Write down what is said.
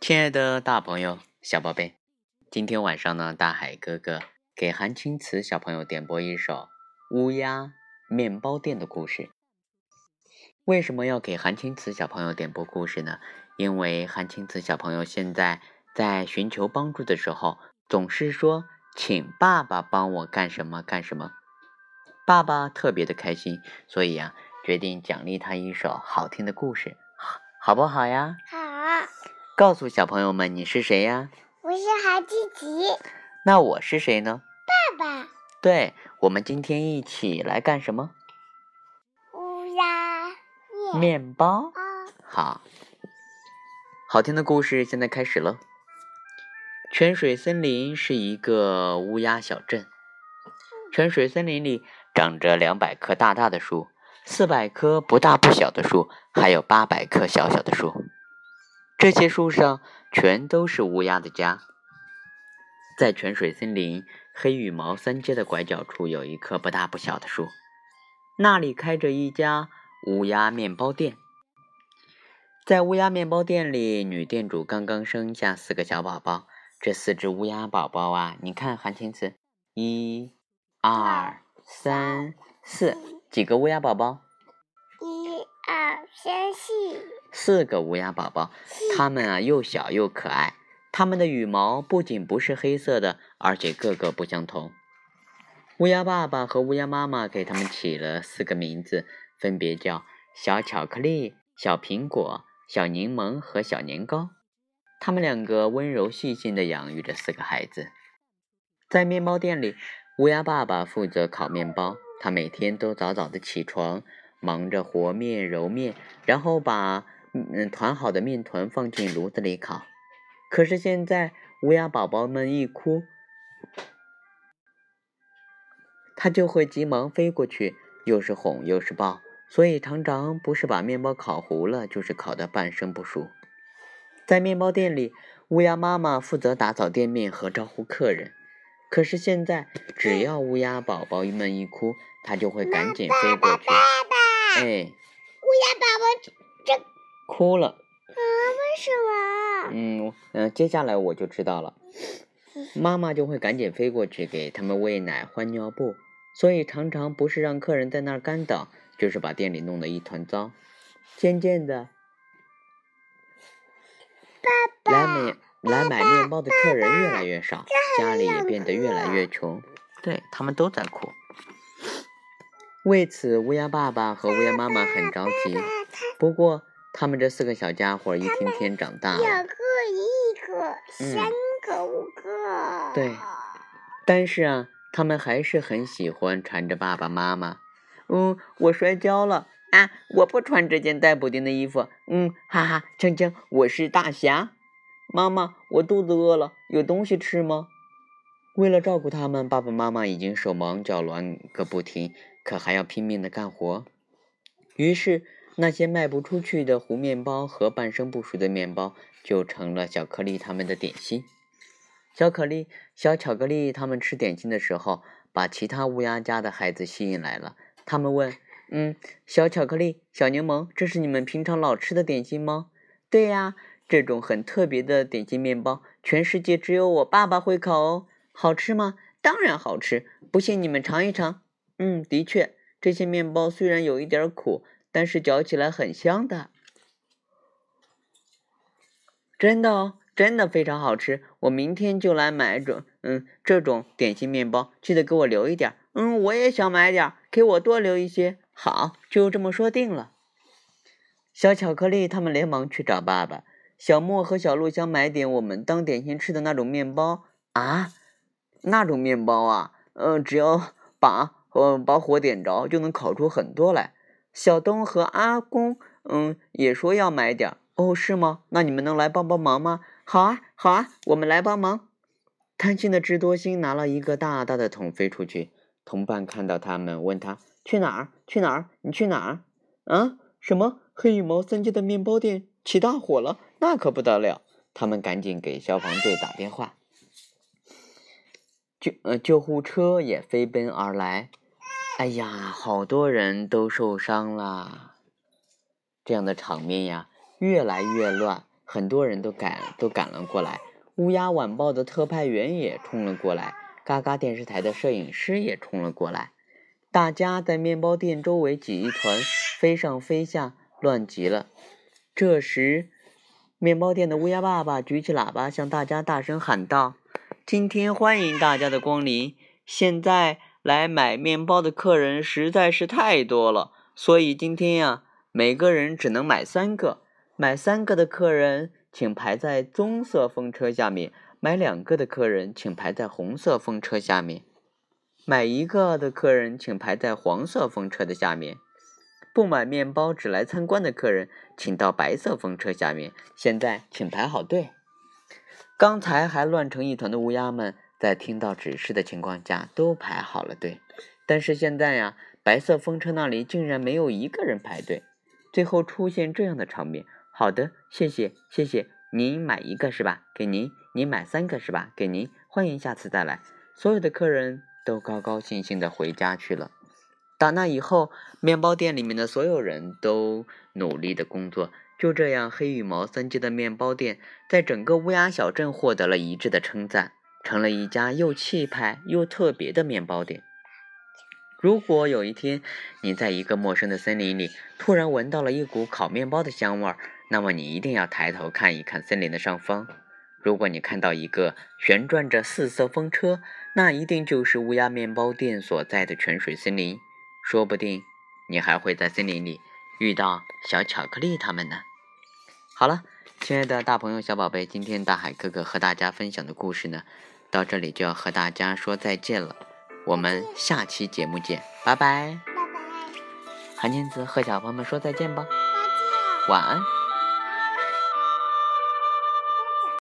亲爱的大朋友、小宝贝，今天晚上呢，大海哥哥给韩青瓷小朋友点播一首《乌鸦面包店》的故事。为什么要给韩青瓷小朋友点播故事呢？因为韩青瓷小朋友现在在寻求帮助的时候，总是说“请爸爸帮我干什么干什么”，爸爸特别的开心，所以呀，决定奖励他一首好听的故事，好不好呀？好。告诉小朋友们，你是谁呀？我是韩琪琪。那我是谁呢？爸爸。对，我们今天一起来干什么？乌鸦面包。好，好听的故事现在开始了。泉水森林是一个乌鸦小镇。泉水森林里长着两百棵大大的树，四百棵不大不小的树，还有八百棵小小的树。这些树上全都是乌鸦的家。在泉水森林黑羽毛三街的拐角处，有一棵不大不小的树，那里开着一家乌鸦面包店。在乌鸦面包店里，女店主刚刚生下四个小宝宝。这四只乌鸦宝宝啊，你看韩青词，一、二、三、四，几个乌鸦宝宝？一二三四。四个乌鸦宝宝，它们啊又小又可爱。它们的羽毛不仅不是黑色的，而且个个不相同。乌鸦爸爸和乌鸦妈妈给它们起了四个名字，分别叫小巧克力、小苹果、小柠檬和小年糕。他们两个温柔细心地养育着四个孩子。在面包店里，乌鸦爸爸负责烤面包，他每天都早早的起床，忙着和面、揉面，然后把。嗯，团好的面团放进炉子里烤。可是现在乌鸦宝宝们一哭，它就会急忙飞过去，又是哄又是抱，所以常常不是把面包烤糊了，就是烤得半生不熟。在面包店里，乌鸦妈妈负责打扫店面和招呼客人。可是现在，只要乌鸦宝宝们一哭，它就会赶紧飞过去。爸爸哎，乌鸦宝宝这。哭了啊？为什么？嗯嗯，接下来我就知道了。妈妈就会赶紧飞过去给他们喂奶、换尿布，所以常常不是让客人在那儿干等，就是把店里弄得一团糟。渐渐的，爸爸来买来买面包的客人越来越少，家里也变得越来越穷。对他们都在哭。为此，乌鸦爸爸和乌鸦妈妈很着急。不过。他们这四个小家伙一天天长大了，两个、一个、三个、五个。对，但是啊，他们还是很喜欢缠着爸爸妈妈。嗯，我摔跤了啊！我不穿这件带补丁的衣服。嗯，哈哈，锵锵，我是大侠。妈妈，我肚子饿了，有东西吃吗？为了照顾他们，爸爸妈妈已经手忙脚乱个不停，可还要拼命的干活。于是。那些卖不出去的糊面包和半生不熟的面包，就成了小颗粒他们的点心。小可丽、小巧克力他们吃点心的时候，把其他乌鸦家的孩子吸引来了。他们问：“嗯，小巧克力、小柠檬，这是你们平常老吃的点心吗？”“对呀，这种很特别的点心面包，全世界只有我爸爸会烤哦。好吃吗？当然好吃，不信你们尝一尝。”“嗯，的确，这些面包虽然有一点苦。”但是嚼起来很香的，真的哦，真的非常好吃。我明天就来买种，嗯，这种点心面包，记得给我留一点。嗯，我也想买点，给我多留一些。好，就这么说定了。小巧克力他们连忙去找爸爸。小莫和小鹿想买点我们当点心吃的那种面包啊，那种面包啊，嗯，只要把嗯把火点着，就能烤出很多来。小东和阿公，嗯，也说要买点哦，是吗？那你们能来帮帮忙吗？好啊，好啊，我们来帮忙。贪心的智多星拿了一个大大的桶飞出去，同伴看到他们，问他去哪儿？去哪儿？你去哪儿？啊？什么？黑羽毛三街的面包店起大火了？那可不得了！他们赶紧给消防队打电话，救呃救护车也飞奔而来。哎呀，好多人都受伤了，这样的场面呀，越来越乱。很多人都赶都赶了过来。乌鸦晚报的特派员也冲了过来，嘎嘎电视台的摄影师也冲了过来。大家在面包店周围挤一团，飞上飞下，乱极了。这时，面包店的乌鸦爸爸举起喇叭，向大家大声喊道：“今天欢迎大家的光临！现在来买面包的客人实在是太多了，所以今天呀，每个人只能买三个。买三个的客人，请排在棕色风车下面；买两个的客人，请排在红色风车下面。”买一个的客人，请排在黄色风车的下面；不买面包只来参观的客人，请到白色风车下面。现在，请排好队。刚才还乱成一团的乌鸦们，在听到指示的情况下，都排好了队。但是现在呀，白色风车那里竟然没有一个人排队。最后出现这样的场面：好的，谢谢，谢谢。您买一个是吧？给您。您买三个是吧？给您。欢迎下次再来。所有的客人。都高高兴兴的回家去了。打那以后，面包店里面的所有人都努力的工作。就这样，黑羽毛三街的面包店在整个乌鸦小镇获得了一致的称赞，成了一家又气派又特别的面包店。如果有一天你在一个陌生的森林里突然闻到了一股烤面包的香味儿，那么你一定要抬头看一看森林的上方。如果你看到一个旋转着四色风车，那一定就是乌鸦面包店所在的泉水森林。说不定你还会在森林里遇到小巧克力他们呢。好了，亲爱的大朋友、小宝贝，今天大海哥哥和大家分享的故事呢，到这里就要和大家说再见了。我们下期节目见，拜拜。拜拜。韩金子和小朋友们说再见吧。再见。晚安。